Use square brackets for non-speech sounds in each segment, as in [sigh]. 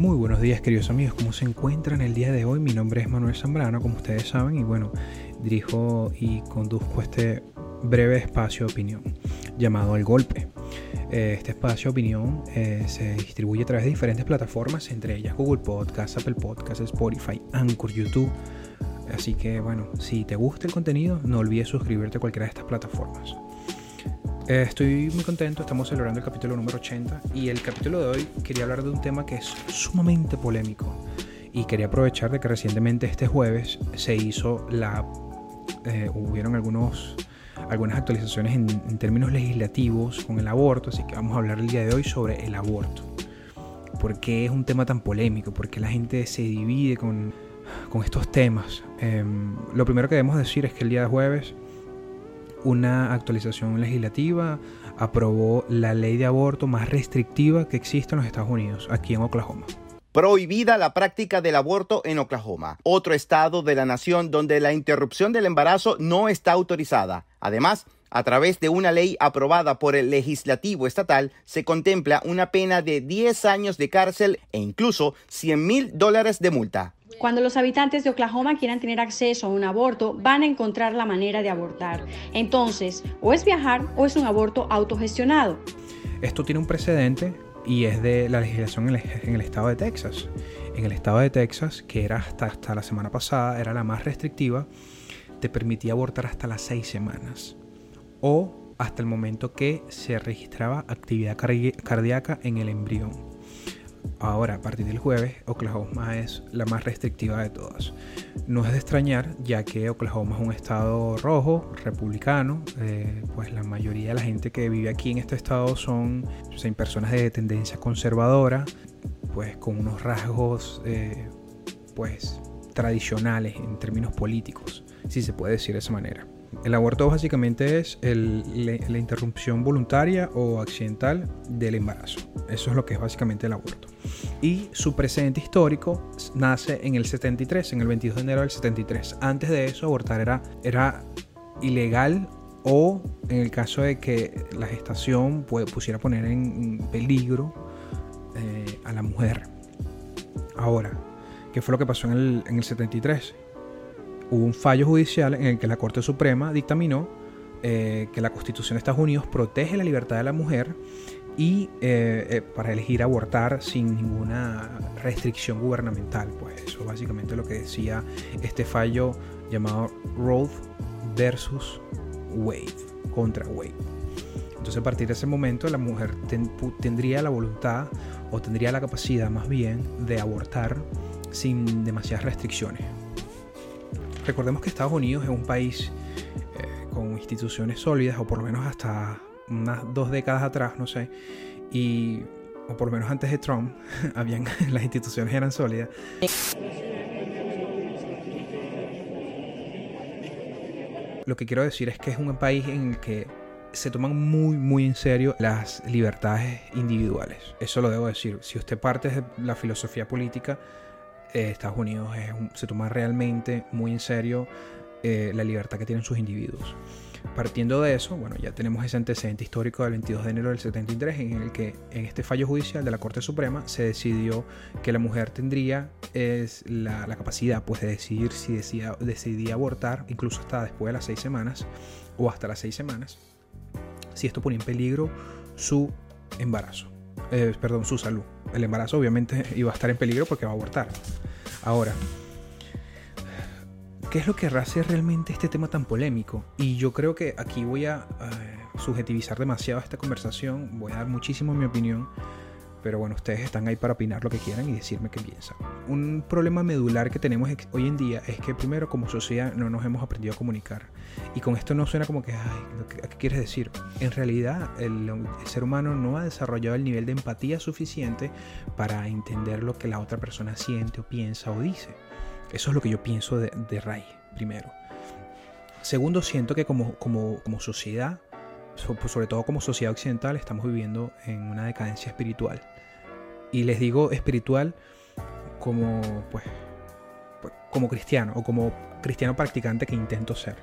Muy buenos días queridos amigos, ¿cómo se encuentran el día de hoy? Mi nombre es Manuel Zambrano, como ustedes saben, y bueno, dirijo y conduzco este breve espacio de opinión llamado El Golpe. Eh, este espacio de opinión eh, se distribuye a través de diferentes plataformas, entre ellas Google Podcast, Apple Podcast, Spotify, Anchor, YouTube. Así que bueno, si te gusta el contenido, no olvides suscribirte a cualquiera de estas plataformas. Eh, estoy muy contento, estamos celebrando el capítulo número 80 y el capítulo de hoy quería hablar de un tema que es sumamente polémico y quería aprovechar de que recientemente este jueves se hizo la... Eh, hubieron algunos, algunas actualizaciones en, en, términos legislativos con el aborto, así que vamos a hablar el día de hoy sobre el aborto. ¿Por qué es un tema tan polémico? ¿Por qué la gente se divide con, con estos temas? Eh, lo primero que debemos decir es que el día de jueves una actualización legislativa aprobó la ley de aborto más restrictiva que existe en los Estados Unidos, aquí en Oklahoma. Prohibida la práctica del aborto en Oklahoma, otro estado de la nación donde la interrupción del embarazo no está autorizada. Además, a través de una ley aprobada por el legislativo estatal, se contempla una pena de 10 años de cárcel e incluso 100 mil dólares de multa. Cuando los habitantes de Oklahoma quieran tener acceso a un aborto, van a encontrar la manera de abortar. Entonces, o es viajar o es un aborto autogestionado. Esto tiene un precedente y es de la legislación en el, estado de Texas. En el estado de Texas, que era hasta, hasta la semana pasada, era la más restrictiva, te permitía abortar hasta las seis semanas o hasta el momento que se registraba actividad cardíaca en el embrión. Ahora, a partir del jueves, Oklahoma es la más restrictiva de todas. No es de extrañar, ya que Oklahoma es un estado rojo, republicano, eh, pues la mayoría de la gente que vive aquí en este estado son, son personas de tendencia conservadora, pues con unos rasgos, eh, pues tradicionales en términos políticos, si se puede decir de esa manera. El aborto básicamente es la interrupción voluntaria o accidental del embarazo. Eso es lo que es básicamente el aborto. Y su precedente histórico nace en el 73, en el 22 de enero del 73. Antes de eso, abortar era, ilegal o en el caso de que la gestación pusiera poner en peligro eh, a la mujer. Ahora, ¿qué fue lo que pasó en el 73? Hubo un fallo judicial en el que la Corte Suprema dictaminó eh, que la Constitución de Estados Unidos protege la libertad de la mujer y eh, eh, para elegir abortar sin ninguna restricción gubernamental. Pues eso básicamente lo que decía este fallo llamado Roe versus Wade, contra Wade. Entonces a partir de ese momento la mujer tendría la voluntad o tendría la capacidad más bien de abortar sin demasiadas restricciones. Recordemos que Estados Unidos es un país eh, con instituciones sólidas, o por lo menos hasta unas dos décadas atrás, no sé, y, o por lo menos antes de Trump, [laughs] habían, [laughs] las instituciones eran sólidas. Lo que quiero decir es que es un país en el que se toman muy, muy en serio las libertades individuales. Eso lo debo decir. Si usted parte de la filosofía política, eh, Estados Unidos se toma realmente muy en serio eh, la libertad que tienen sus individuos. Partiendo de eso, bueno, ya tenemos ese antecedente histórico del 22 de enero del 73 en el que en este fallo judicial de la Corte Suprema se decidió que la mujer tendría es la, la, capacidad pues, de decidir si decidía, decidía abortar, incluso hasta después de las seis semanas o hasta las seis semanas, si esto ponía en peligro su embarazo eh, perdón, su salud. El embarazo obviamente iba a estar en peligro porque va a abortar. Ahora, ¿qué es lo que hace realmente este tema tan polémico? Y yo creo que aquí voy a uh, subjetivizar demasiado esta conversación, voy a dar muchísimo mi opinión pero bueno, ustedes están ahí para opinar lo que quieran y decirme qué piensan. Un problema medular que tenemos hoy en día es que primero como sociedad no nos hemos aprendido a comunicar. Y con esto no suena como que, ay, ¿qué quieres decir? En realidad el, ser humano no ha desarrollado el nivel de empatía suficiente para entender lo que la otra persona siente o piensa o dice. Eso es lo que yo pienso de, de Ray, primero. Segundo, siento que como, como, como sociedad sobre todo como sociedad occidental, estamos viviendo en una decadencia espiritual. Y les digo espiritual como, pues, como cristiano o como cristiano practicante que intento ser.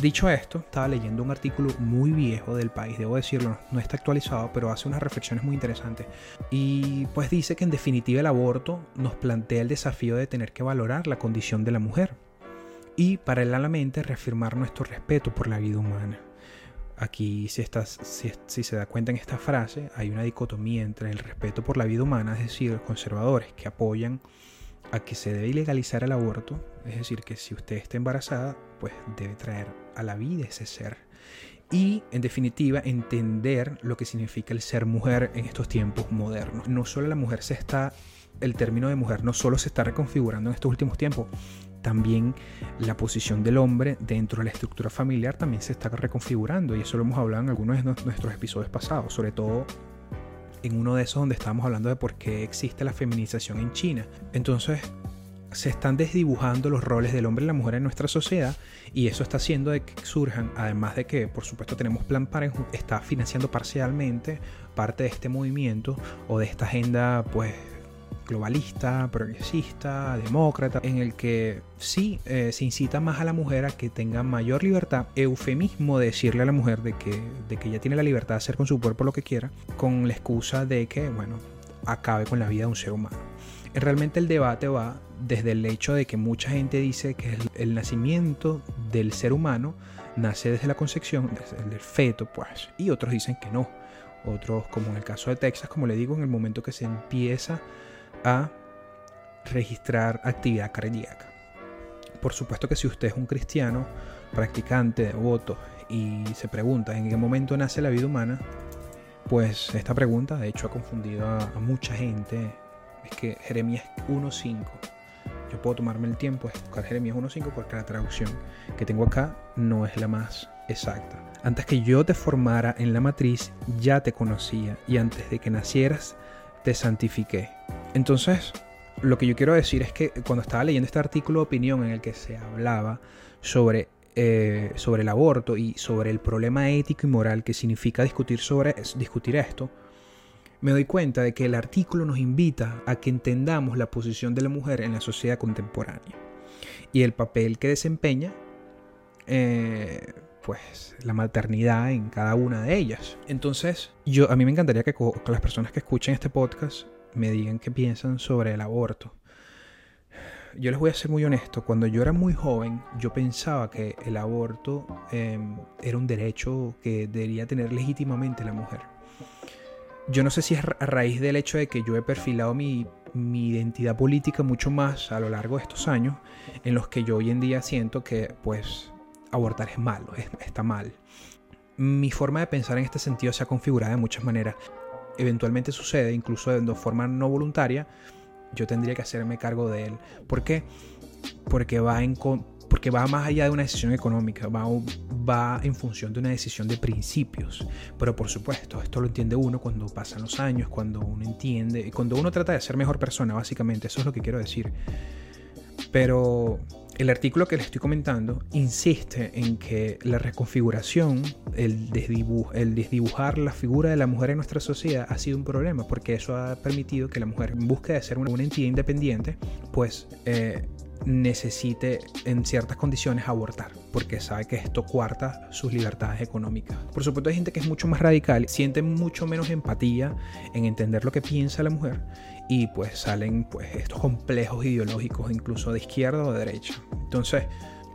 Dicho esto, estaba leyendo un artículo muy viejo del país, debo decirlo, no está actualizado, pero hace unas reflexiones muy interesantes. Y pues dice que en definitiva el aborto nos plantea el desafío de tener que valorar la condición de la mujer y paralelamente reafirmar nuestro respeto por la vida humana. Aquí, si, se da cuenta en esta frase, hay una dicotomía entre el respeto por la vida humana, es decir, los conservadores que apoyan a que se debe ilegalizar el aborto, es decir, que si usted está embarazada, pues debe traer a la vida ese ser. Y, en definitiva, entender lo que significa el ser mujer en estos tiempos modernos. No solo la mujer se está, el término de mujer no solo se está reconfigurando en estos últimos tiempos, también la posición del hombre dentro de la estructura familiar también se está reconfigurando y eso lo hemos hablado en algunos de nuestros episodios pasados, sobre todo en uno de esos donde estábamos hablando de por qué existe la feminización en China. Entonces, se están desdibujando los roles del hombre y la mujer en nuestra sociedad y eso está haciendo de que surjan, además de que por supuesto tenemos Plan Parenthood, está financiando parcialmente parte de este movimiento o de esta agenda pues globalista, progresista, demócrata, en el que sí eh, se incita más a la mujer a que tenga mayor libertad, eufemismo de decirle a la mujer de que, de que ella tiene la libertad de hacer con su cuerpo lo que quiera, con la excusa de que, bueno, acabe con la vida de un ser humano. Realmente el debate va desde el hecho de que mucha gente dice que el, nacimiento del ser humano nace desde la concepción, desde el feto, pues, y otros dicen que no. Otros, como en el caso de Texas, como le digo, en el momento que se empieza a registrar actividad cardíaca. Por supuesto que si usted es un cristiano, practicante, devoto, y se pregunta en qué momento nace la vida humana, pues esta pregunta de hecho ha confundido a, mucha gente. Es que Jeremías 1.5. Yo puedo tomarme el tiempo de buscar Jeremías 1.5 porque la traducción que tengo acá no es la más exacta. Antes que yo te formara en la matriz, ya te conocía y antes de que nacieras, te santifiqué. Entonces, lo que yo quiero decir es que cuando estaba leyendo este artículo de opinión en el que se hablaba sobre, eh, sobre el aborto y sobre el problema ético y moral que significa discutir, sobre, discutir esto, me doy cuenta de que el artículo nos invita a que entendamos la posición de la mujer en la sociedad contemporánea y el papel que desempeña eh, pues la maternidad en cada una de ellas. Entonces, yo a mí me encantaría que, que las personas que escuchen este podcast me digan qué piensan sobre el aborto. Yo les voy a ser muy honesto, cuando yo era muy joven yo pensaba que el aborto em, era un derecho que debería tener legítimamente la mujer. Yo no sé si es a raíz del hecho de que yo he perfilado mi, mi identidad política mucho más a lo largo de estos años, en los que yo hoy en día siento que pues abortar es malo, está mal. Mi forma de pensar en este sentido se ha configurado de muchas maneras eventualmente sucede, incluso de forma no voluntaria, yo tendría que hacerme cargo de él. ¿Por qué? Porque va, en, porque va más allá de una decisión económica, va, va en función de una decisión de principios. Pero por supuesto, esto lo entiende uno cuando pasan los años, cuando uno entiende, cuando uno trata de ser mejor persona, básicamente, eso es lo que quiero decir. Pero el artículo que les estoy comentando insiste en que la reconfiguración, el, desdibujar la figura de la mujer en nuestra sociedad ha sido un problema porque eso ha permitido que la mujer, en búsqueda de ser una, entidad independiente, pues eh, necesite en ciertas condiciones abortar, porque sabe que esto cuarta sus libertades económicas. Por supuesto hay gente que es mucho más radical, siente mucho menos empatía en entender lo que piensa la mujer y pues salen pues estos complejos ideológicos incluso de izquierda o de derecha. Entonces,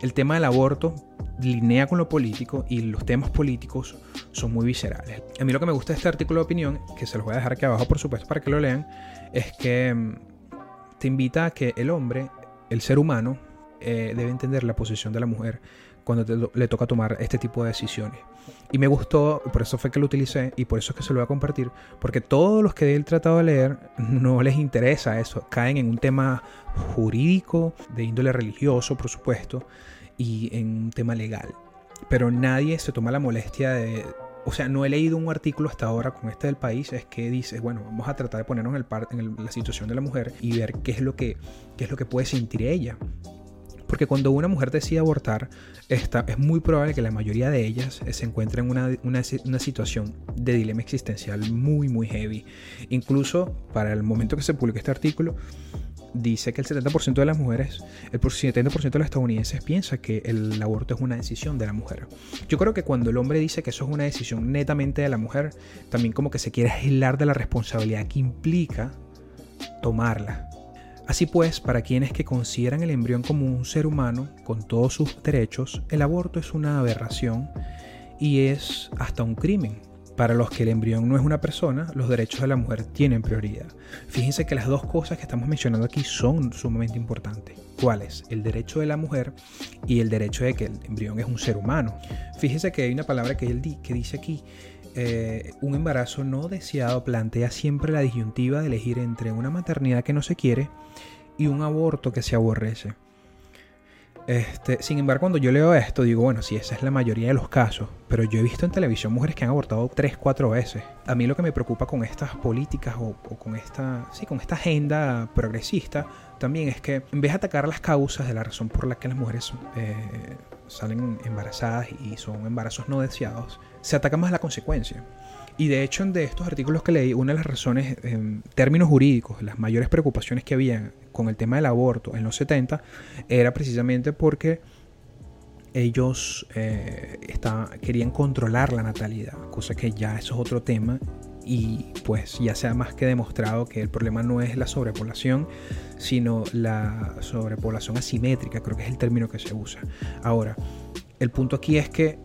el tema del aborto linea con lo político y los temas políticos son muy viscerales. A mí lo que me gusta de este artículo de opinión, que se los voy a dejar aquí abajo por supuesto para que lo lean, es que mm, te invita a que el hombre, el ser humano, eh, debe entender la posición de la mujer cuando le toca tomar este tipo de decisiones. Y me gustó, por eso fue que lo utilicé y por eso es que se lo voy a compartir, porque todos los que he tratado de leer [laughs] no les interesa eso, caen en un tema jurídico, de índole religioso, por supuesto, y en un tema legal. Pero nadie se toma la molestia de... O sea, no he leído un artículo hasta ahora con este del país, es que dice, bueno, vamos a tratar de ponernos en, el, en la situación de la mujer y ver qué es lo que, qué es lo que puede sentir ella. Porque cuando una mujer decide abortar, está, es muy probable que la mayoría de ellas se encuentren en una, una, situación de dilema existencial muy, muy heavy. Incluso para el momento que se publique este artículo, dice que el 70% de las mujeres, el 70% de los estadounidenses piensa que el aborto es una decisión de la mujer. Yo creo que cuando el hombre dice que eso es una decisión netamente de la mujer, también como que se quiere aislar de la responsabilidad que implica tomarla. Así pues, para quienes que consideran el embrión como un ser humano con todos sus derechos, el aborto es una aberración y es hasta un crimen. Para los que el embrión no es una persona, los derechos de la mujer tienen prioridad. Fíjense que las dos cosas que estamos mencionando aquí son sumamente importantes. ¿Cuáles? El derecho de la mujer y el derecho de que el embrión es un ser humano. Fíjense que hay una palabra que, dice aquí, eh, un embarazo no deseado plantea siempre la disyuntiva de elegir entre una maternidad que no se quiere y un aborto que se aborrece. Este, sin embargo, cuando yo leo esto, digo, bueno, sí, esa es la mayoría de los casos, pero yo he visto en televisión mujeres que han abortado 3, 4 veces. A mí lo que me preocupa con estas políticas o, con, esta, sí, con esta agenda progresista también es que en vez de atacar las causas de la razón por la que las mujeres eh, salen embarazadas y son embarazos no deseados, se ataca más la consecuencia. Y de hecho, de estos artículos que leí, una de las razones, en términos jurídicos, las mayores preocupaciones que había con el tema del aborto en los 70 era precisamente porque ellos eh, querían controlar la natalidad, cosa que ya eso es otro tema y pues ya se ha más que demostrado que el problema no es la sobrepoblación, sino la sobrepoblación asimétrica, creo que es el término que se usa. Ahora, el punto aquí es que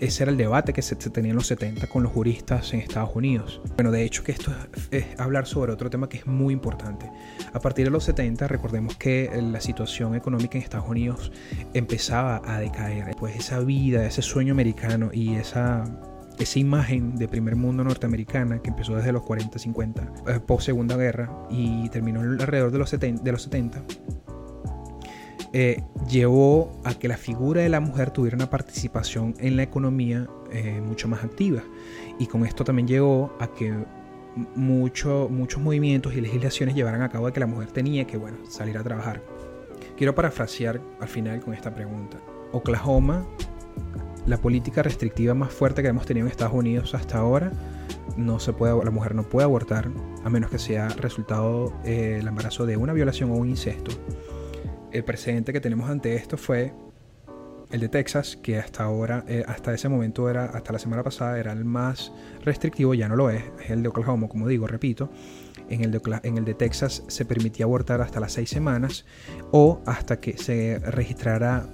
ese era el debate que se, tenía en los 70 con los juristas en Estados Unidos. Bueno, de hecho que esto es, hablar sobre otro tema que es muy importante. A partir de los 70, recordemos que la situación económica en Estados Unidos empezaba a decaer. Pues esa vida, ese sueño americano y esa esa imagen de primer mundo norteamericana que empezó desde los 40, 50, eh, post Segunda Guerra y terminó alrededor de los 70, de los 70 eh, llevó a que la figura de la mujer tuviera una participación en la economía eh, mucho más activa. Y con esto también llegó a que muchos movimientos y legislaciones llevaran a cabo de que la mujer tenía que bueno, salir a trabajar. Quiero parafrasear al final con esta pregunta. Oklahoma, la política restrictiva más fuerte que hemos tenido en Estados Unidos hasta ahora, no se puede, la mujer no puede abortar a menos que sea resultado eh, el embarazo de una violación o un incesto el precedente que tenemos ante esto fue el de Texas, que hasta ahora, eh, hasta ese momento era, hasta la semana pasada, era el más restrictivo, ya no lo es, es el de Oklahoma, como digo, repito. En el, en el de Texas se permitía abortar hasta las seis semanas o hasta que se registrara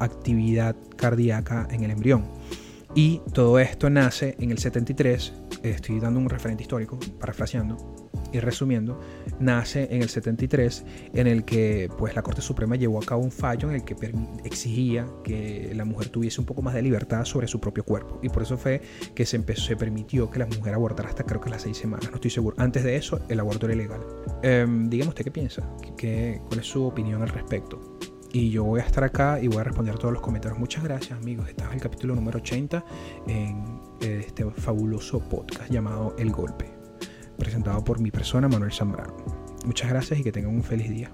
actividad cardíaca en el embrión. Y todo esto nace en el 73, estoy dando un referente histórico, parafraseando, y resumiendo, nace en el 73 en el que pues la Corte Suprema llevó a cabo un fallo en el que exigía que la mujer tuviese un poco más de libertad sobre su propio cuerpo y por eso fue que se empezó, se permitió que la mujer abortara hasta creo que las seis semanas, no estoy seguro. Antes de eso el aborto era ilegal. Eh, dígame usted qué piensa, ¿Qué, cuál es su opinión al respecto. Y yo voy a estar acá y voy a responder todos los comentarios. Muchas gracias amigos. Este es el capítulo número 80 en este fabuloso podcast llamado El Golpe presentado por mi persona Manuel Zambrano. Muchas gracias y que tengan un feliz día.